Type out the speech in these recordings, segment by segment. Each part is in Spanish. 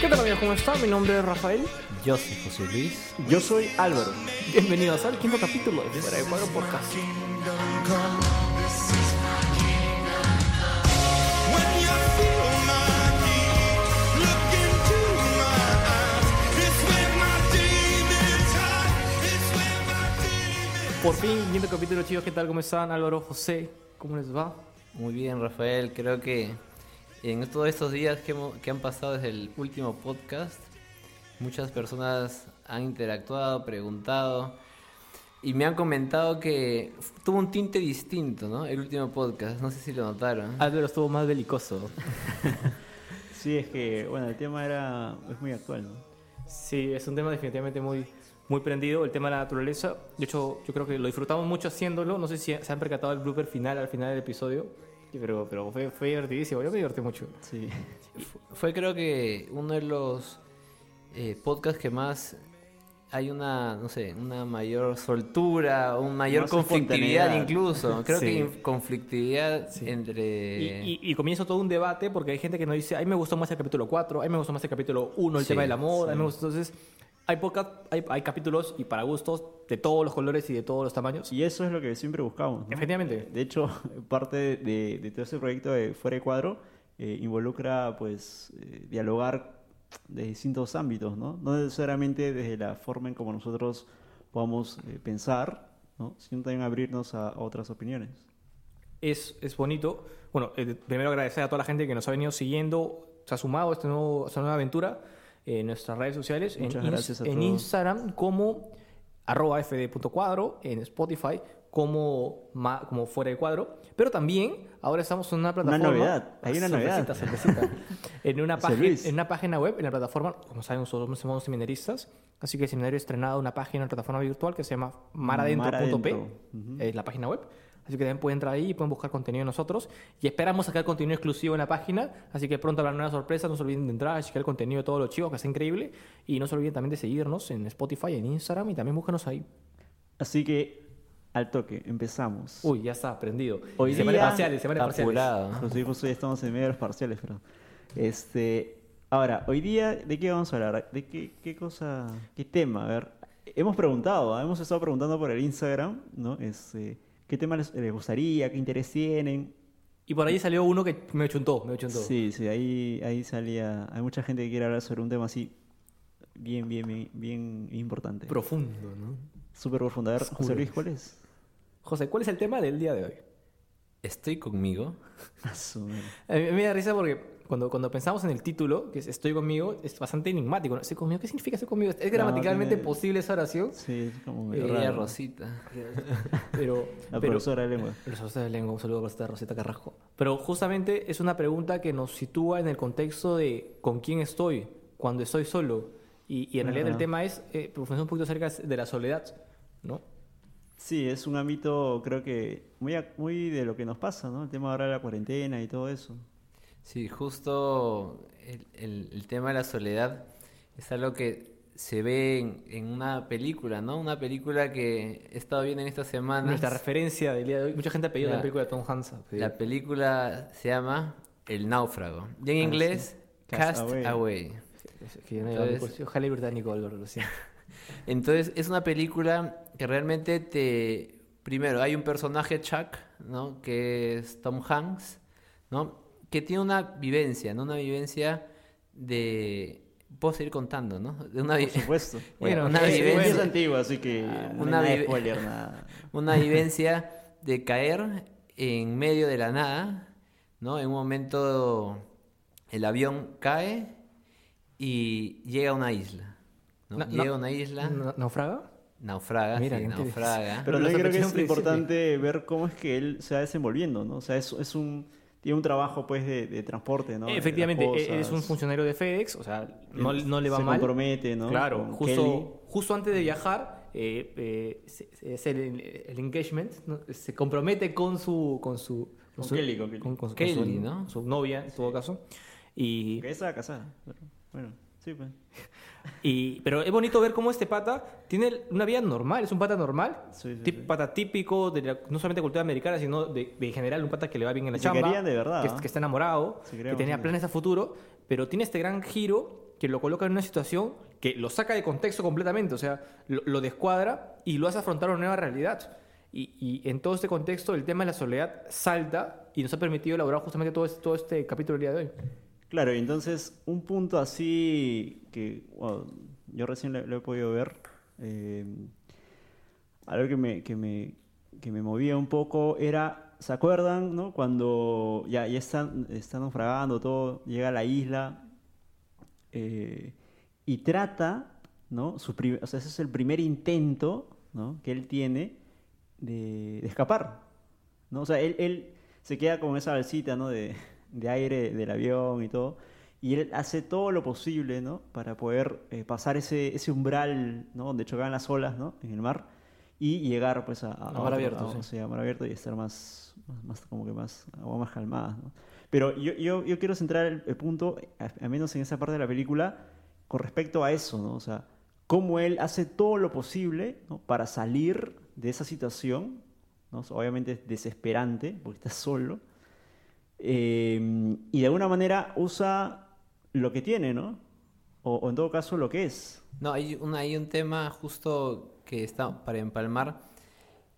¿Qué tal amigos? ¿Cómo están? Mi nombre es Rafael. Yo soy José Luis. Yo soy Álvaro. Bienvenidos al quinto capítulo de Fuera de Cuadro Podcast. Por fin, quinto capítulo, chicos. ¿Qué tal? ¿Cómo están? Álvaro, José, ¿cómo les va? Muy bien, Rafael. Creo que en todos estos días que, hemos- que han pasado desde el último podcast, muchas personas han interactuado, preguntado y me han comentado que tuvo un tinte distinto, ¿no? El último podcast. No sé si lo notaron. Álvaro estuvo más belicoso. Sí, es que, bueno, el tema era es muy actual, ¿no? Sí, es un tema definitivamente muy, muy prendido, el tema de la naturaleza. De hecho, yo creo que lo disfrutamos mucho haciéndolo. No sé si se han percatado del blooper final al final del episodio. Pero, pero fue, fue divertidísimo, yo me divertí mucho. Sí. Fu- Fue creo que uno de los eh, podcasts que más hay una, no sé, una mayor soltura, una mayor Más conflictividad incluso. Creo Sí. que conflictividad Sí. entre... Y, y- y comienza todo un debate porque hay gente que nos dice, a mí me gustó más el capítulo 4, a mí me gustó más el capítulo 1, el Sí, tema del amor, a mí me gustó... Entonces, hay, podcast, hay, hay capítulos y para gustos de todos los colores y de todos los tamaños. Y eso es lo que siempre buscamos. ¿no? Efectivamente. De hecho, parte de, de todo ese proyecto de Fuera de Cuadro eh, involucra, pues, eh, dialogar de distintos ámbitos, ¿no? No necesariamente desde la forma en como nosotros podamos eh, pensar, ¿no? Sino también abrirnos a, a otras opiniones. es, es bonito. Bueno, eh, primero agradecer a toda la gente que nos ha venido siguiendo, se ha sumado este a esta nueva aventura en nuestras redes sociales. Muchas en, a. Instagram como arroba fd.cuadro, en Spotify como, ma- como fuera de cuadro. Pero también ahora estamos en una plataforma. novedad, hay una Sorpresita, novedad. sorpresita. en, una página, en una página web, en la plataforma, como saben, nosotros somos seminaristas. Así que el seminario ha estrenado una página en la plataforma virtual que se llama maradentro.p. Mar Adentro. Ujú. Es la página web. Así que también pueden entrar ahí y pueden buscar contenido de nosotros. Y esperamos sacar contenido exclusivo en la página. Así que pronto habrá nuevas sorpresas. No se olviden de entrar a checar el contenido de todos los chicos, que está increíble. Y no se olviden también de seguirnos en Spotify, en Instagram y también búsquenos ahí. Así que, al toque, empezamos. Uy, ya está, aprendido. Hoy semana día- parciales, semana parciales. ya estamos en medio de los parciales, pero. Este. Ahora, hoy día, ¿de qué vamos a hablar? ¿De qué, qué cosa, qué tema? A ver, hemos preguntado, ¿ah? hemos estado preguntando por el Instagram, ¿no? Este, ¿Qué tema les, les gustaría? ¿Qué interés tienen? Y por ahí salió uno que me chuntó, me chuntó. Sí, sí, ahí, ahí salía. Hay mucha gente que quiere hablar sobre un tema así, bien, bien, bien, bien importante. Profundo, ¿no? Súper profundo. A ver. José Luis, ¿cuál es? José, ¿cuál es el tema del día de hoy? Estoy conmigo. A su madre. A mí me da risa porque cuando, cuando pensamos en el título, que es Estoy conmigo, es bastante enigmático. ¿no? ¿Estoy conmigo? ¿Qué significa estoy conmigo? ¿Es gramaticalmente tiene- posible esa oración? Sí, es como Eh, medio raro. Rosita. Pero, La pero- profesora de lengua. El profesor de lengua, un saludo para esta Rosita Carrasco. Pero justamente es una pregunta que nos sitúa en el contexto de con quién estoy cuando estoy solo. Y, y en realidad el tema es eh, profundizar un poquito acerca de la soledad, ¿no? Sí, es un ámbito, creo que muy, muy de lo que nos pasa, ¿no? El tema ahora de la cuarentena y todo eso. Sí, justo el, el- el tema de la soledad es algo que se ve en, en una película, ¿no? Una película que he estado viendo en estas semanas. Nuestra referencia del día de hoy. Mucha gente ha pedido La- la película de Tom Hanks. La película se llama El náufrago. Y en Ah, inglés, sí. Cast, Away. Away. Es que Entonces- ojalá y británico, lo. Entonces, es una película que realmente te... Primero, hay un personaje, Chuck, ¿no? Que es Tom Hanks, ¿no? Que tiene una vivencia, ¿no? Una vivencia de... Puedo seguir contando, ¿no? De una, vi- Por supuesto. Bueno, una es, vivencia- es antiguo, así que Ah, no hay una nada spoiler, nada. una vivencia de caer en medio de la nada, ¿no? En un momento el avión cae y llega a una isla, ¿no? Na- llega a una isla, ¿Na- ¿Naufraga? naufraga, Mira, sí, naufraga. Pero también creo que es principio. importante ver cómo es que él se va desenvolviendo, ¿no? O sea, es, es un, tiene un trabajo, pues, de, de transporte, ¿no? Efectivamente, cosas. e- es un funcionario de FedEx, o sea, no, no le va se mal. compromete, ¿no? Claro, Con justo, Kelly. justo antes de viajar, eh, eh, se- se- es el, el engagement, ¿no? se compromete con su... Con, su, Con su- Kelly, con Kelly. con- con su- Kelly, con su- ¿no? Su novia, en todo caso. Y Que estaba casada. bueno, sí, pues. Y, pero es bonito ver cómo este pata tiene una vida normal, es un pata normal, Sí, sí, tip- sí. pata típico, de la- no solamente cultura americana, sino de, de en general un pata que le va bien en la Se chamba, de verdad, que, ¿ah? que está enamorado, que tenía planes a futuro, pero tiene este gran giro que lo coloca en una situación que lo saca de contexto completamente, o sea, lo, lo descuadra y lo hace afrontar una nueva realidad. Y, y en todo este contexto el tema de la soledad salta y nos ha permitido elaborar justamente todo este, todo este capítulo del día de hoy. Claro, entonces un punto así que yo recién lo, he podido ver, eh, algo que me, que, me, que me movía un poco era, ¿se acuerdan? No? Cuando ya, ya están, están naufragando todo, llega a la isla eh, y trata, ¿no? Su o sea, ese es el primer intento ¿no? que él tiene de, de escapar. ¿no? O sea, él, él se queda con esa balsita, ¿no? De, de aire del avión y todo. Y él hace todo lo posible, ¿no? Para poder eh, pasar ese, ese umbral, ¿no? Donde chocaban las olas, ¿no? En el mar. Y llegar, pues, a, a, mar otro- abierto, a- sí. o sea, a mar abierto y estar más, más, más como que más, agua más calmada, ¿no? Pero yo, yo, yo quiero centrar el, el punto, a- al menos en esa parte de la película, con respecto a eso, ¿no? O sea, cómo él hace todo lo posible ¿no? para salir de esa situación, ¿no? Obviamente es desesperante, porque está solo, eh, y de alguna manera usa lo que tiene, ¿no? O, o en todo caso lo que es. No, hay un, hay un tema justo que está para empalmar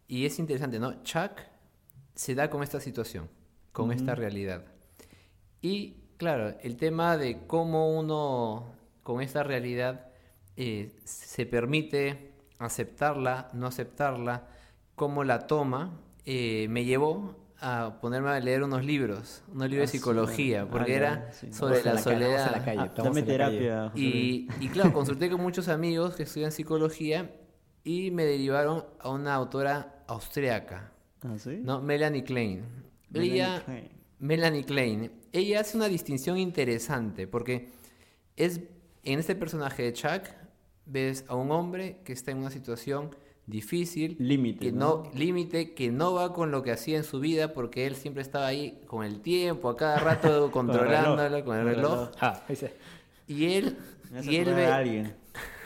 y es interesante, ¿no? Chuck se da con esta situación, con esta realidad. Y claro, el tema de cómo uno con esta realidad eh, se permite aceptarla, no aceptarla, cómo la toma, eh, me llevó a ponerme a leer unos libros, unos libros Ah, de sí, psicología, ah, porque ya, era sí. sobre la soledad. en la calle. Ah, dame la calle. terapia. Y, y claro, consulté con muchos amigos que estudian psicología y me derivaron a una autora austriaca, ¿Ah, sí? ¿no? Melanie Klein. Melanie Ella, Klein. Melanie Klein, ella hace una distinción interesante porque es en este personaje de Chuck ves a un hombre que está en una situación difícil, Límite, que ¿no? no límite, que no va con lo que hacía en su vida porque él siempre estaba ahí con el tiempo, a cada rato controlándolo con el reloj. Ah. Y él, y él ve, a alguien.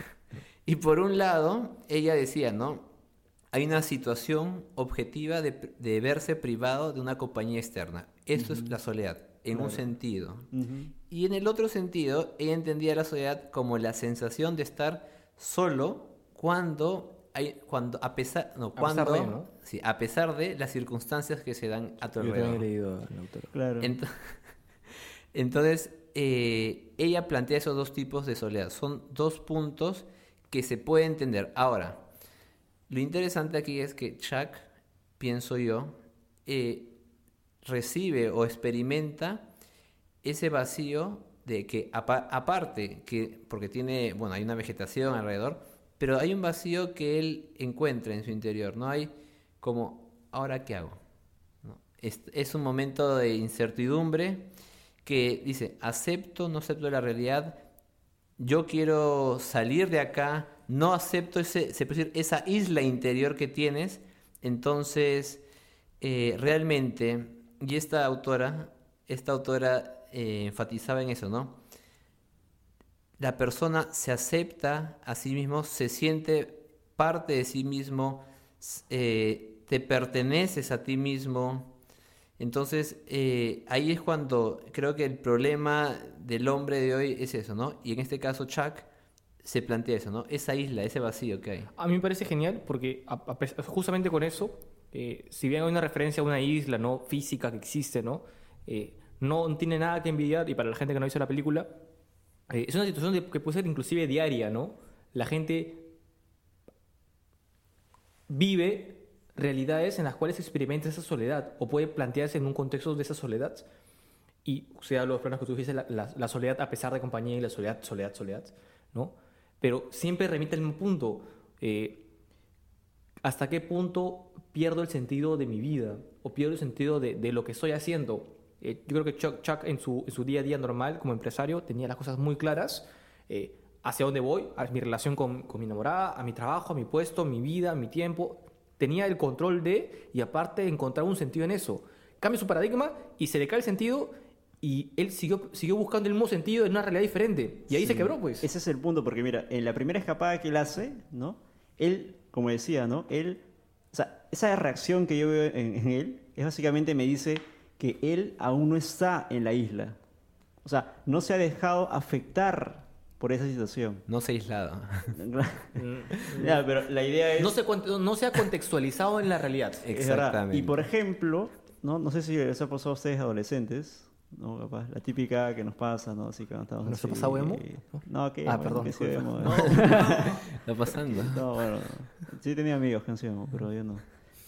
y por un lado, ella decía, ¿no? Hay una situación objetiva de, de verse privado de una compañía externa. Esto es la soledad, en un sentido. Y en el otro sentido, ella entendía la soledad como la sensación de estar solo cuando hay, cuando a pesar, no, cuando, de, ¿no? sí, a pesar de las circunstancias que se dan a tu Yo alrededor. leído al autor. Claro. Ent- Entonces, eh, ella plantea esos dos tipos de soledad. Son dos puntos que se puede entender. Ahora, lo interesante aquí es que Chuck, pienso yo, eh, recibe o experimenta ese vacío de que apa- aparte que porque tiene bueno hay una vegetación alrededor pero hay un vacío que él encuentra en su interior no hay como ahora qué hago. Es, es un momento de incertidumbre que dice, acepto, no acepto la realidad, yo quiero salir de acá, no acepto ese, se puede decir, esa isla interior que tienes, entonces eh, realmente, y esta autora, esta autora eh, enfatizaba en eso, ¿no? La persona se acepta a sí mismo, se siente parte de sí mismo, eh, te perteneces a ti mismo. Entonces, eh, ahí es cuando creo que el problema del hombre de hoy es eso, ¿no? Y en este caso, Chuck se plantea eso, ¿no? Esa isla, ese vacío que hay. A mí me parece genial porque justamente con eso, eh, si bien hay una referencia a una isla no física que existe, ¿no? No tiene nada que envidiar y para la gente que no visto la película, eh, es una situación de- que puede ser inclusive diaria, ¿no? La gente vive realidades en las cuales experimenta esa soledad o puede plantearse en un contexto de esa soledad. Y o sea, los problemas que tú dices, la, soledad a pesar de compañía y la soledad, soledad, soledad, ¿no? Pero siempre remite al mismo punto. eh, ¿Hasta qué punto pierdo el sentido de mi vida? ¿O pierdo el sentido de lo que estoy haciendo? Eh, yo creo que Chuck, Chuck en, su, en su día a día normal como empresario tenía las cosas muy claras. eh, hacia dónde voy, a mi relación con, con mi enamorada, a mi trabajo, a mi puesto, mi vida, mi tiempo. Tenía el control de, y aparte encontrar un sentido en eso. Cambia su paradigma y se le cae el sentido Y él siguió, siguió buscando el mismo sentido en una realidad diferente. Y ahí Sí. se quebró, pues. Ese es el punto, porque mira, en la primera escapada que él hace, ¿no? Él, como decía, ¿no? Él, o sea, esa reacción que yo veo en, en él es básicamente me dice que él aún no está en la isla. O sea, no se ha dejado afectar por esa situación. No se ha aislado. ya, pero la idea es... No se, no se ha contextualizado en la realidad. Exactamente. Y por ejemplo, ¿no? no sé si les ha pasado a ustedes adolescentes, ¿no? Capaz, la típica que nos pasa, ¿no? Así que cuando estamos ¿Nos ha pasado emo? eh, No, que Ah, perdón, que emo, No. Está pasando. No, bueno, sí tenía amigos que han sido emo, pero yo no.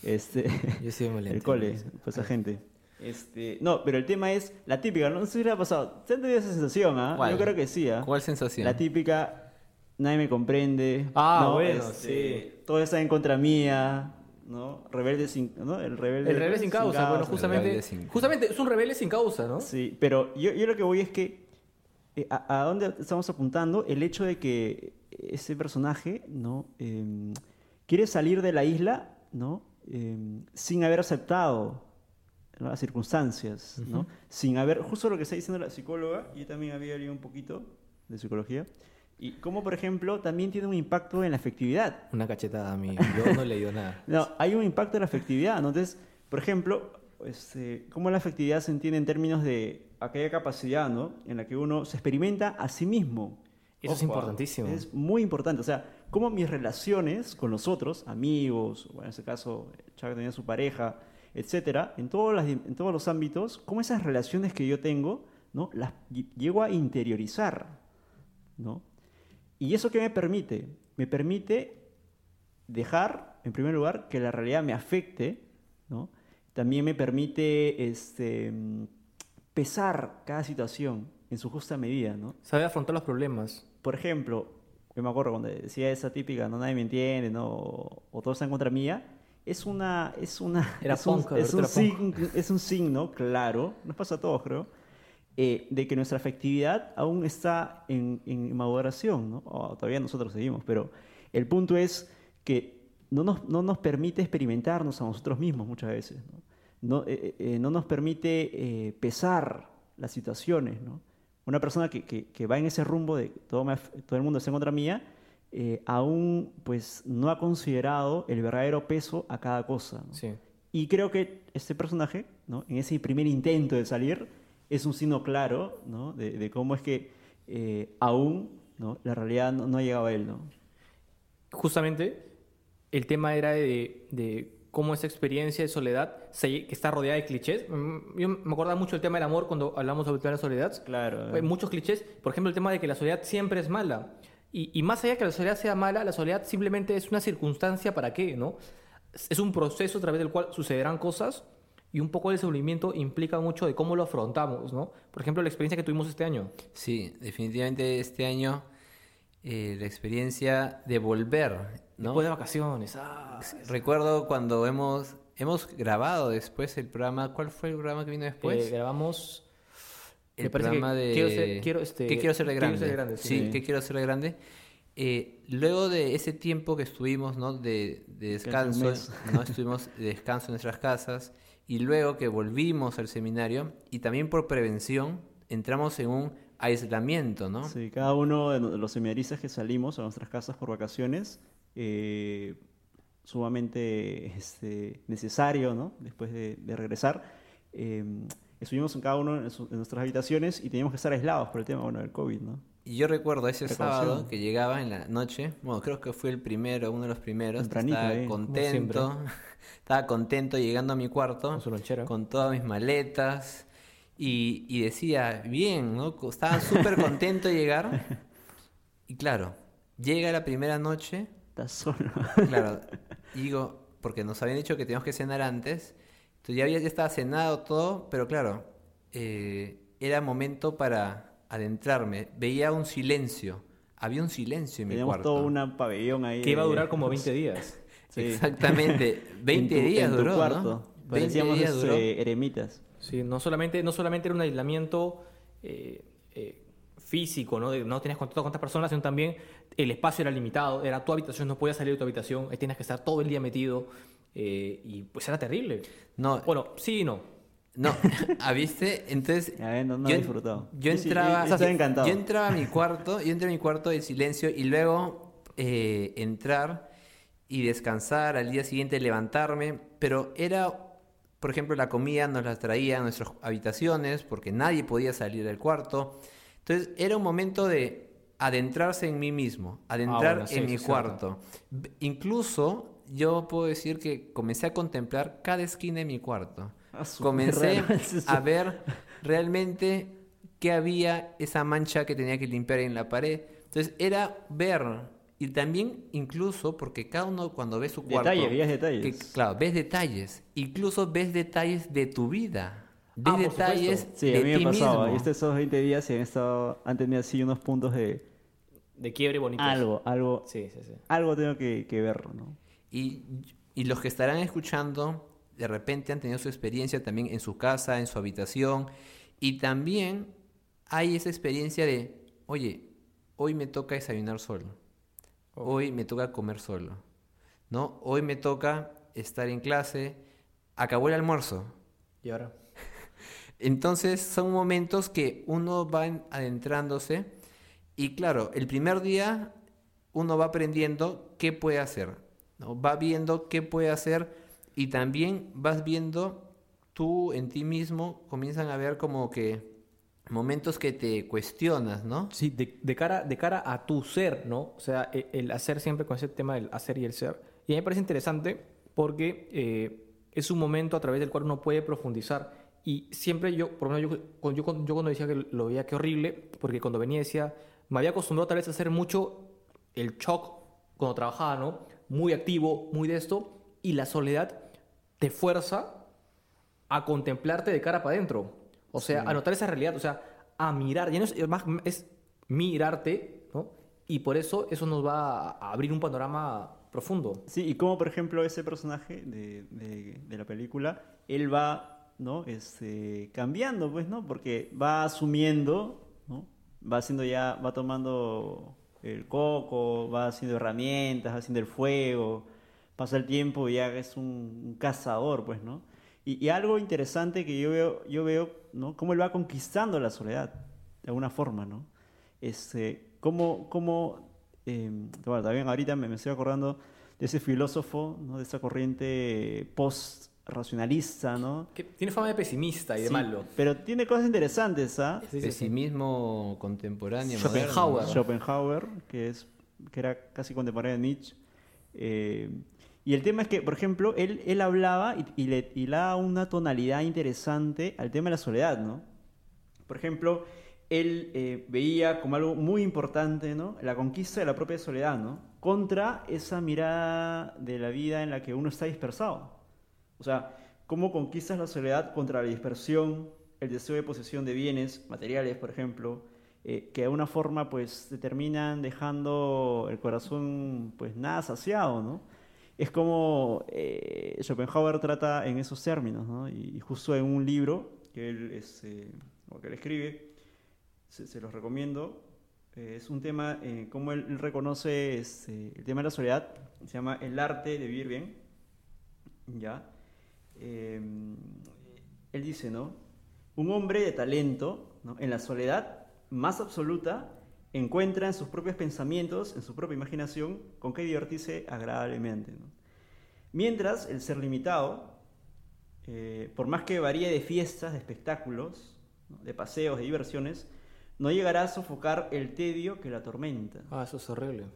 Este, Yo soy muy el cole, pues esa gente. Este, no, pero el tema es la típica, no sé si le ha pasado. ¿Se han tenido esa sensación, ah? ¿Cuál? Yo creo que sí, ¿ah? ¿Cuál sensación? La típica, nadie me comprende. Ah, ¿no? bueno, Este, Todo está en contra mía, ¿no? Rebelde sin, ¿no? El rebelde, El rebelde sin causa, bueno, El justamente, rebelde sin- justamente es un rebelde sin causa, ¿no? Sí, pero yo, yo lo que voy es que eh, a, a dónde estamos apuntando el hecho de que ese personaje, ¿no? Em, quiere salir de la isla, ¿no? Em, sin haber aceptado ¿no? las circunstancias, ¿no? Sin haber, justo lo que está diciendo la psicóloga, yo también había leído un poquito de psicología, y cómo, por ejemplo, también tiene un impacto en la afectividad. Una cachetada a mí. Yo no he leído nada. No, hay un impacto en la afectividad. ¿no? Entonces, por ejemplo, este, cómo la afectividad se entiende en términos de aquella capacidad ¿no? en la que uno se experimenta a sí mismo. Eso es Ojo, importantísimo. Es muy importante. O sea, cómo mis relaciones con los otros, amigos, o en este caso, Chuck tenía su pareja, etcétera, en todos, las, en todos los ámbitos, cómo esas relaciones que yo tengo, ¿no? las ll- llego a interiorizar. ¿no? ¿Y eso qué me permite? Me permite dejar, en primer lugar, que la realidad me afecte, ¿no? También me permite este, pesar cada situación en su justa medida, ¿no? Sabe afrontar los problemas. Por ejemplo, yo me acuerdo cuando decía esa típica, no nadie me entiende, no, o todo está en contra mía, es una, es una, Era es un, punk, es un era punk. sign- es un signo claro, nos pasa a todos creo, eh, de que nuestra afectividad aún está en, en maduración, ¿no? O todavía nosotros seguimos, pero el punto es que no nos, no nos permite experimentarnos a nosotros mismos muchas veces, ¿no? No, eh, eh, no nos permite eh, pesar las situaciones, ¿no? Una persona que, que- que va en ese rumbo de todo, me todo el mundo está en contra mía, eh, aún pues no ha considerado el verdadero peso a cada cosa. ¿no? Sí. Y creo que este personaje, ¿no? en ese primer intento de salir, es un signo claro ¿no? de, de cómo es que eh, aún ¿no? la realidad no, no ha llegado a él. ¿no? Justamente, el tema era de, de cómo esa experiencia de soledad, se- que está rodeada de clichés. Mm, Yo me acordaba mucho del tema del amor cuando hablamos sobre el tema de la soledad. Claro. Hay muchos clichés. Por ejemplo, el tema de que la soledad siempre es mala. Y, y más allá de que la soledad sea mala, la soledad simplemente es una circunstancia para qué, ¿no? Es un proceso a través del cual sucederán cosas y un poco el descubrimiento implica mucho de cómo lo afrontamos, ¿no? Por ejemplo, la experiencia que tuvimos este año. Sí, definitivamente este año eh, la experiencia de volver, ¿no? Después de vacaciones. Ah, Recuerdo cuando hemos hemos grabado después el programa, ¿cuál fue el programa que vino después? eh, grabamos... el me parece que programa de quiero ser- quiero, este, ¿Qué quiero ser de grande? ser de grande, sí, sí. ¿qué quiero ser de grande? Eh, luego de ese tiempo que estuvimos, ¿no? De, de descanso. ¿no? Estuvimos de descanso en nuestras casas y luego que volvimos al seminario y también por prevención entramos en un aislamiento, ¿no? Sí, cada uno de no- de los seminaristas que salimos a nuestras casas por vacaciones, eh, sumamente este, necesario, ¿no? Después de, de regresar, eh, estuvimos en cada uno en, su- en nuestras habitaciones y teníamos que estar aislados por el tema, bueno, del COVID, ¿no? Y yo recuerdo ese sábado que llegaba en la noche, bueno, creo que fue el primero, uno de los primeros, Tempranito, estaba eh, contento, estaba contento llegando a mi cuarto Con su lonchera. con todas mis maletas y, y decía, bien, ¿no? Estaba súper contento de llegar y claro, llega la primera noche, Estás solo. claro, y digo, porque nos habían dicho que teníamos que cenar antes, entonces ya, había, ya estaba cenado todo, pero claro, eh, era momento para adentrarme, veía un silencio, había un silencio en mi Teníamos cuarto. todo un pabellón ahí. Que iba a durar como 20 días. Sí. Exactamente, 20 en tu- días en tu duró, cuarto. ¿no? 20 Parecíamos días duró. eremitas. Sí, no solamente, no solamente era un aislamiento eh, eh, físico, ¿no? De- no tenías contacto con otras personas, sino también el espacio era limitado, era tu habitación, no podías salir de tu habitación, ahí tenías que estar todo el día metido eh, y pues era terrible. No, Bueno, sí y no. No, ¿ah, viste? Entonces, A ver, no, no yo, he disfrutado. yo Yo sí, entraba, yo encantado. yo entraba a mi cuarto, yo entré a mi cuarto de silencio y luego eh, entrar y descansar, al día siguiente levantarme, pero era, por ejemplo, la comida nos la traía a nuestras habitaciones porque nadie podía salir del cuarto. Entonces, era un momento de adentrarse en mí mismo, adentrar Ah, bueno, sí, en sí, mi cuarto. Incluso yo puedo decir que comencé a contemplar cada esquina de mi cuarto. Ah, Comencé a ver realmente qué había esa mancha que tenía que limpiar en la pared. Entonces era ver y también incluso porque cada uno cuando ve su cuarto Detalles, veías que, detalles. claro, ves detalles, incluso ves detalles de tu vida. Ves Ah, por detalles supuesto. Sí, de a mí ti me pasaba. mismo. Y estos esos 20 días se han, estado, han tenido así unos puntos de De quiebre bonito. algo, algo, Sí, sí, sí. algo tengo que, que ver, ¿no? Y, y los que estarán escuchando, de repente han tenido su experiencia también en su casa, en su habitación. Y también hay esa experiencia de, oye, hoy me toca desayunar solo. Hoy me toca comer solo. ¿No? Hoy me toca estar en clase. Acabó el almuerzo. Y ahora. Entonces son momentos que uno va en- adentrándose y claro, el primer día uno va aprendiendo qué puede hacer, ¿no? va viendo qué puede hacer y también vas viendo tú en ti mismo, comienzan a ver como que momentos que te cuestionas, ¿no? Sí, de, cara, de cara a tu ser, ¿no? O sea, e- el, hacer siempre con ese tema del hacer y el ser. Y a mí me parece interesante porque eh, es un momento a través del cual uno puede profundizar. Y siempre yo, por lo menos yo, yo, yo cuando decía que lo veía que horrible, porque cuando venía decía, me había acostumbrado tal vez a hacer mucho el shock cuando trabajaba, ¿no? Muy activo, muy de esto, y la soledad te fuerza a contemplarte de cara para adentro. O sea, a notar esa realidad, o sea, a mirar. Ya no es, es mirarte, ¿no? Y por eso eso nos va a abrir un panorama profundo. Sí, y como por ejemplo ese personaje de, de- de la película, él va, ¿no? Este, cambiando, pues, ¿no? Porque va asumiendo, ¿no? Va haciendo ya, va tomando el coco, va haciendo herramientas, va haciendo el fuego, pasa el tiempo y ya es un, un cazador, pues, ¿no? Y, y algo interesante que yo veo, yo veo, ¿no? Cómo él va conquistando la soledad, de alguna forma, ¿no? Este, cómo, cómo eh, bueno, también ahorita me, me estoy acordando de ese filósofo, ¿no? De esa corriente post-racionalista, ¿no? Que tiene fama de pesimista y de Sí, malo. Pero tiene cosas interesantes, ¿ah? Sí, sí, sí. Pesimismo contemporáneo. Schopenhauer. Schopenhauer, que, es, que era casi contemporáneo de Nietzsche. Eh, y el tema es que, por ejemplo, él, él hablaba y, y le y le daba una tonalidad interesante al tema de la soledad, ¿no? Por ejemplo, él eh, veía como algo muy importante, ¿no? La conquista de la propia soledad, ¿no? Contra esa mirada de la vida en la que uno está dispersado. O sea, cómo conquistas la soledad contra la dispersión, el deseo de posesión de bienes materiales, por ejemplo, eh, que de alguna forma pues te terminan dejando el corazón pues nada saciado, ¿no? Es como eh, Schopenhauer trata en esos términos, ¿no? Y, y justo en un libro que él, este, o que él escribe, se, se los recomiendo, eh, es un tema, eh, como él, él reconoce este, el tema de la soledad, se llama El arte de vivir bien, ¿ya? Eh, él dice, ¿no? Un hombre de talento, ¿no? en la soledad más absoluta, encuentra en sus propios pensamientos, en su propia imaginación, con qué divertirse agradablemente. ¿no? Mientras el ser limitado, eh, por más que varíe de fiestas, de espectáculos, ¿no? de paseos, de diversiones, no llegará a sofocar el tedio que la atormenta. Ah, eso es horrible.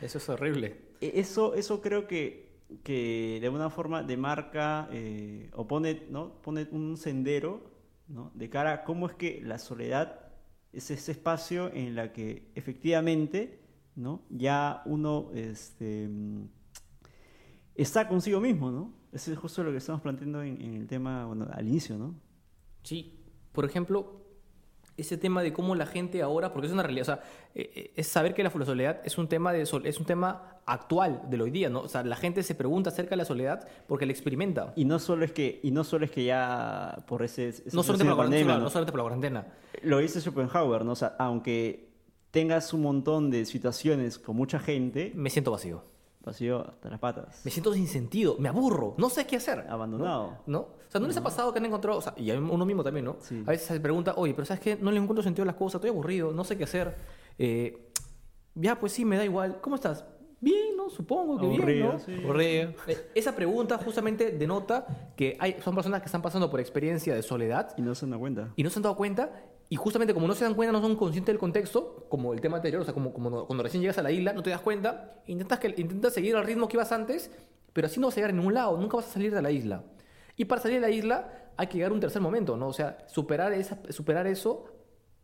Eso es horrible. E- Eso, eso creo que, que de alguna forma demarca eh, o pone, ¿no? pone un sendero ¿no? de cara a cómo es que la soledad es ese espacio en la que efectivamente ¿no? ya uno este, mm, está consigo mismo, ¿no? Eso es justo lo que estamos planteando en, en el tema bueno, al inicio, ¿no? Sí, por ejemplo, ese tema de cómo la gente ahora, porque es una realidad, o sea, eh, eh, es saber que la soledad es un tema de es un tema actual del hoy día, ¿no? O sea, la gente se pregunta acerca de la soledad porque la experimenta. Y no solo es que, y no solo es que ya por ese, esa no, solamente por la cuarentena, no ¿no? solamente por la cuarentena. Lo dice Schopenhauer, ¿no? O sea, aunque tengas un montón de situaciones con mucha gente, Me siento vacío. Vacío hasta las patas. Me siento sin sentido, me aburro, no sé qué hacer. Abandonado. ¿No? O sea, ¿no les ha pasado que han encontrado, o sea, y a uno mismo también, ¿no? Sí. A veces se pregunta, oye, pero ¿sabes qué? No le encuentro sentido a las cosas, estoy aburrido, no sé qué hacer. Eh, ya, pues sí, me da igual. ¿Cómo estás? Bien, ¿no? Supongo que bien, ¿no? sí. Aburrido. Eh, Esa pregunta justamente denota que hay, son personas que están pasando por experiencia de soledad Y no se dan cuenta. y no se han dado cuenta. Y justamente como no se dan cuenta, no son conscientes del contexto, como el tema anterior, o sea, como, como cuando recién llegas a la isla, no te das cuenta, intentas, que, intentas seguir al ritmo que ibas antes, pero así no vas a llegar a ningún lado, nunca vas a salir de la isla. Y para salir de la isla hay que llegar a un tercer momento, ¿no? O sea, superar, esa, superar eso,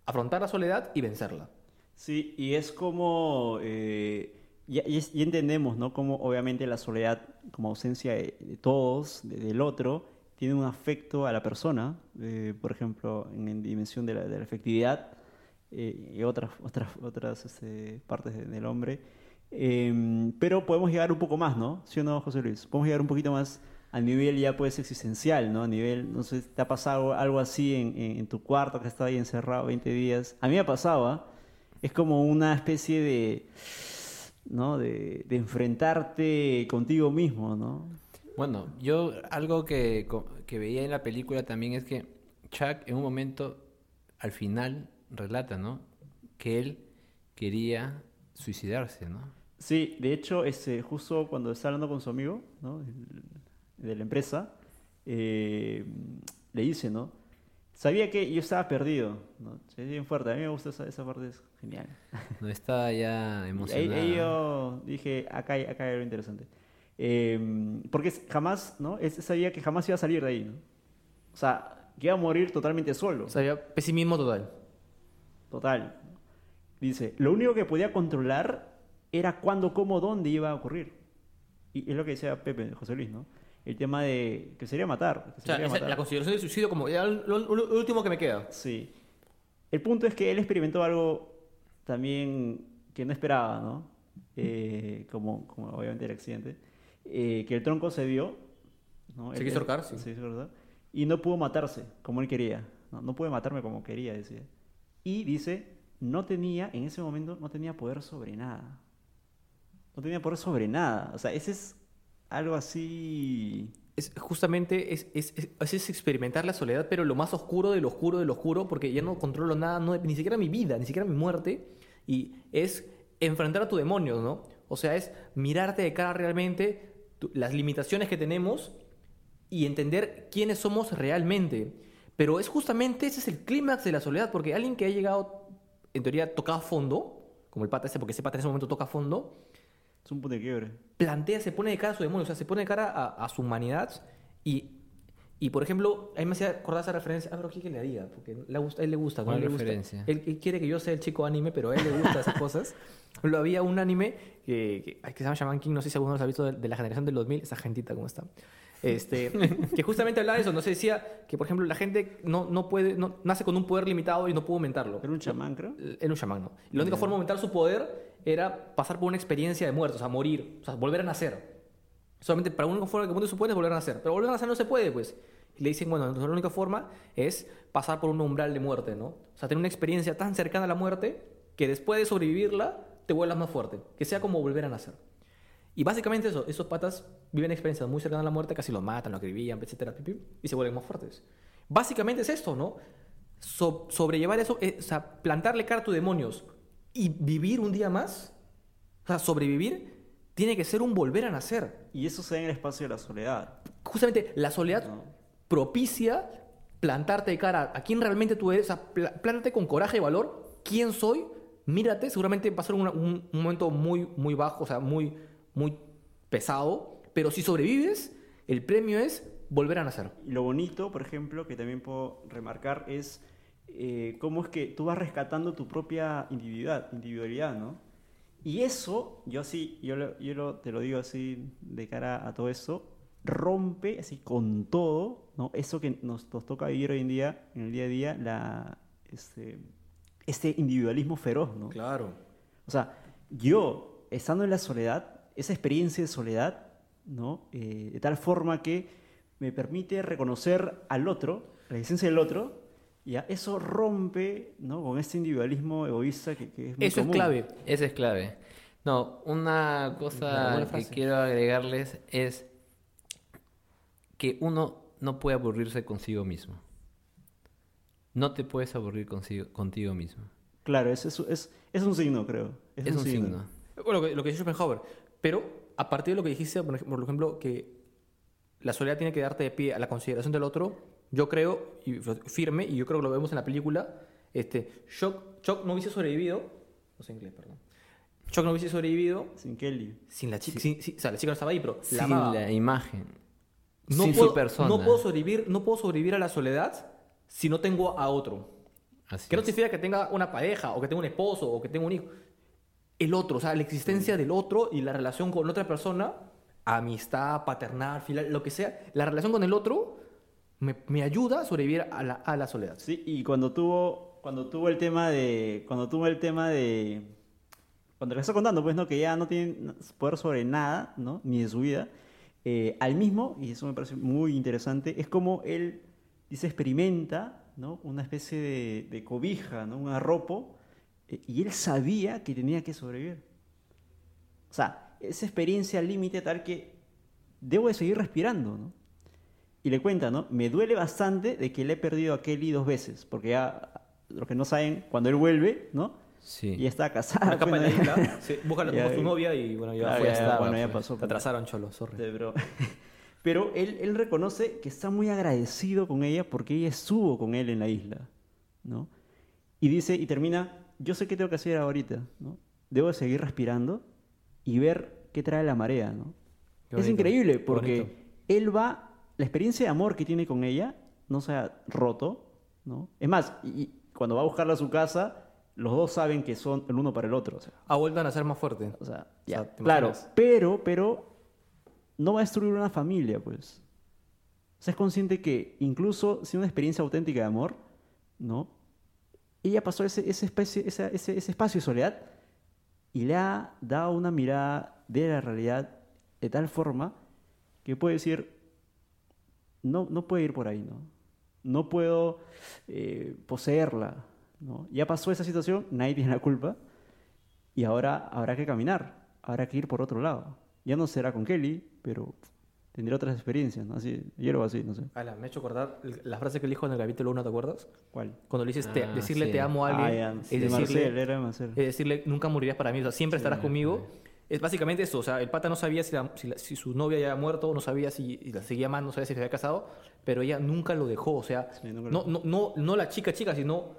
afrontar la soledad y vencerla. Sí, y es como, eh, ya entendemos, ¿no? Como obviamente la soledad, como ausencia de, de todos, de- del otro, tiene un afecto a la persona, eh, por ejemplo, en, en dimensión de la, de la afectividad eh, y otras, otras, otras este, partes de- del hombre. Eh, pero podemos llegar un poco más, ¿no? ¿Sí o no, José Luis? Podemos llegar un poquito más a nivel ya pues existencial, ¿no? A nivel, no sé, ¿te ha pasado algo así en, en- en tu cuarto que has estado ahí encerrado 20 días? A mí me pasaba, es como una especie de, ¿no? De, de enfrentarte contigo mismo, ¿no? Bueno, yo algo que, que veía en la película también es que Chuck en un momento, al final, relata, ¿no? Que él quería suicidarse, ¿no? Sí, de hecho, este, justo cuando está hablando con su amigo, ¿no? De la empresa, eh, le dice, ¿no? Sabía que yo estaba perdido, ¿no? Es bien fuerte, a mí me gusta esa, esa parte, es genial. No estaba ya ahí, emocionado. ahí yo dije, acá acá hay algo interesante. Eh, porque jamás, ¿no? Es, sabía que jamás iba a salir de ahí, ¿no? O sea, que iba a morir totalmente solo. O sea, había pesimismo total. Total. Dice, lo único que podía controlar era cuándo, cómo, dónde iba a ocurrir. Y es lo que decía Pepe, José Luis, ¿no? El tema de que sería matar. que O sea, sería esa- matar. la consideración del suicidio como ya lo, lo- lo último que me queda. Sí. El punto es que él experimentó algo también que no esperaba, ¿no? Eh, como, como obviamente el accidente. Eh, que el tronco se dio. ¿no? Se quiso ahorcar, sí. se quiso Y no pudo matarse como él quería. No, no pude matarme como quería, decía. Y dice, no tenía, en ese momento, no tenía poder sobre nada. No tenía poder sobre nada. O sea, ese es algo así... Es justamente es, es, es- es experimentar la soledad, pero lo más oscuro de lo oscuro de lo oscuro, porque ya no controlo nada, no, ni siquiera mi vida, ni siquiera mi muerte, y es enfrentar a tu demonio, ¿no? O sea, es mirarte de cara realmente las limitaciones que tenemos y entender quiénes somos realmente. Pero es justamente ese es el clímax de la soledad, porque alguien que ha llegado, en teoría, tocado a fondo, como el pata ese, porque ese pata en ese momento toca a fondo, Es un punto de quiebre. plantea, se pone de cara a su demonio, o sea, se pone de cara a, a su humanidad y, y, por ejemplo, a mí me hacía acordar esa referencia, ah, pero ¿qué que le diga? Porque le gusta, a él le gusta. ¿Cuál él le gusta. referencia? Él, él quiere que yo sea el chico anime, pero a él le gustan esas cosas. Lo había un anime que, que, que se llama Shaman King, no sé si alguno los ha visto, de, de la generación del 2000, esa gentita cómo está. Este, que justamente hablaba de eso, no se decía que, por ejemplo, la gente no, no puede, no, nace con un poder limitado y no puede aumentarlo. Era un chamán, creo. Era un chamán, ¿no? Y la única forma de aumentar su poder era pasar por una experiencia de muerte, o sea, morir, o sea, volver a nacer. Solamente para la única forma que aumente su poder es volver a nacer. Pero volver a nacer no se puede, pues. Y le dicen, bueno, entonces la única forma es pasar por un umbral de muerte, ¿no? O sea, tener una experiencia tan cercana a la muerte que después de sobrevivirla te vuelvas más fuerte. Que sea como volver a nacer. Y básicamente eso, esos patas viven experiencias muy cercanas a la muerte, casi los matan, lo acribillan, etcétera, pi, pi, y se vuelven más fuertes. Básicamente es esto, ¿no? So- sobrellevar eso, eh, o sea, plantarle cara a tus demonios y vivir un día más, o sea, sobrevivir, tiene que ser un volver a nacer. Y eso se da en el espacio de la soledad. Justamente la soledad ¿no? propicia plantarte de cara a quién realmente tú eres, o sea, plántate con coraje y valor, quién soy, mírate, seguramente va a ser una- un, un momento muy, muy bajo, o sea, muy, muy pesado, pero si sobrevives, el premio es volver a nacer. Y lo bonito, por ejemplo, que también puedo remarcar es eh, cómo es que tú vas rescatando tu propia individualidad, individualidad, ¿no? Y eso, yo así, yo, lo- yo lo- te lo digo así de cara a todo eso, rompe así con todo, ¿no? Eso que nos, nos toca vivir hoy en día, en el día a día, la, este, este individualismo feroz, ¿no? Claro. O sea, yo, estando en la soledad, esa experiencia de soledad, ¿no? Eh, de tal forma que me permite reconocer al otro, la esencia del otro, ya eso rompe, ¿no? Con este individualismo egoísta que, que es muy Eso es común. clave. Esa es clave. No, una cosa que quiero agregarles es que uno no puede aburrirse consigo mismo. No te puedes aburrir consigo, contigo mismo. Claro, es, es, es, es un signo, creo. Es, un signo. Bueno, lo que, lo que dice Schopenhauer. Pero a partir de lo que dijiste, por ejemplo, que la soledad tiene que darte de pie a la consideración del otro, yo creo, y firme, y yo creo que lo vemos en la película, este, Shock, Chuck no hubiese sobrevivido, no sé inglés, perdón. Chuck no hubiese sobrevivido Sin Kelly. sin la chica, sin- sin- o sea, la chica no estaba ahí, pero la Sin amaba. la imagen. no sin puedo, su persona. No puedo, sobrevivir, no puedo sobrevivir a la soledad si no tengo a otro. Así Que no significa que tenga una pareja, o que tenga un esposo, o que tenga un hijo. El otro, o sea, la existencia del otro y la relación con otra persona, amistad, paternal, filial, lo que sea, la relación con el otro me, ayuda a sobrevivir a la, a la soledad. Sí, y cuando tuvo, cuando tuvo el tema de, cuando tuvo el tema de, cuando le está contando, pues, ¿no? Que ya no tiene poder sobre nada, ¿no? Ni de su vida. eh, al mismo, y eso me parece muy interesante, es como él, dice, experimenta, ¿no? Una especie de, de cobija, ¿no? Un arropo, eh, y él sabía que tenía que sobrevivir. O sea, esa experiencia al límite tal que debo de seguir respirando, ¿no? Y le cuenta, ¿no? Me duele bastante de que le he perdido a Kelly dos veces, porque ya, los que no saben, cuando él vuelve, ¿no? Sí. Y está casada. Pues, en la isla, sí, Ya, a su novia y bueno, ya Claro, fue. ya, estaba, bueno, ya pasó, Te pues. atrasaron, cholo, sorry. Sí, Pero, pero él, él reconoce que está muy agradecido con ella porque ella estuvo con él en la isla, ¿no? Y dice, y termina, yo sé qué tengo que hacer ahorita, ¿no? Debo de seguir respirando y ver qué trae la marea, ¿no? Es increíble porque él va, la experiencia de amor que tiene con ella no se ha roto, ¿no? Es más, y, cuando va a buscarla a su casa, los dos saben que son el uno para el otro, o sea, Ha vuelto a nacer más fuerte. o sea, O sea, ya, ¿te claro, pero, pero no va a destruir una familia, pues. O sea, es consciente que incluso sin una experiencia auténtica de amor, ¿no? Ella pasó ese, ese, especie, esa- ese, ese espacio de soledad y le ha dado una mirada de la realidad de tal forma que puede decir, no, no puede ir por ahí, ¿no? No puedo eh, poseerla, ¿no? Ya pasó esa situación, nadie tiene la culpa, y ahora habrá que caminar, habrá que ir por otro lado. Ya no será con Kelly, pero tendrá otras experiencias, ¿no? Así, yo lo hago así, no sé. Ala, me ha hecho acordar la frase que él dijo en el capítulo 1, ¿te acuerdas? ¿Cuál? Cuando le dices te- Ah, decirle sí. te amo a Ah, alguien, ya, es, de decirle, Marcel, era de Marcel. es decirle nunca morirás para mí, o sea, siempre estarás Sí, conmigo. Es básicamente eso, o sea, el pata no sabía si, la- si la- si su novia ya había muerto, no sabía si la seguía amando, no sabía si se había casado, pero ella nunca lo dejó, o sea, Sí, no, no, no, no la chica chica, sino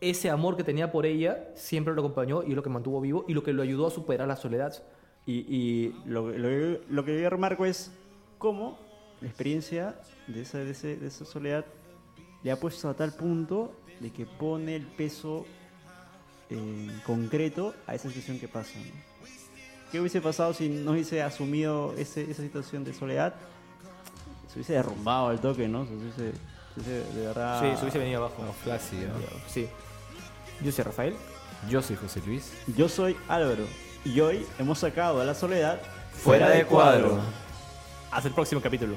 ese amor que tenía por ella siempre lo acompañó y lo que mantuvo vivo y lo que lo ayudó a superar la soledad. Y, y lo, que- lo, que- lo que yo remarco es cómo la experiencia de esa, de, ese- de esa soledad le ha puesto a tal punto de que pone el peso en concreto a esa situación que pasa. ¿no? ¿Qué hubiese pasado si no hubiese asumido ese- esa situación de soledad? Se hubiese derrumbado al toque, ¿no? Se hubiese, se hubiese de verdad... Sí, se hubiese venido abajo. Flácido. Sí. Yo soy Rafael. Yo soy José Luis. Yo soy Álvaro y hoy hemos sacado a la soledad Fuera de cuadro. Hasta el próximo capítulo.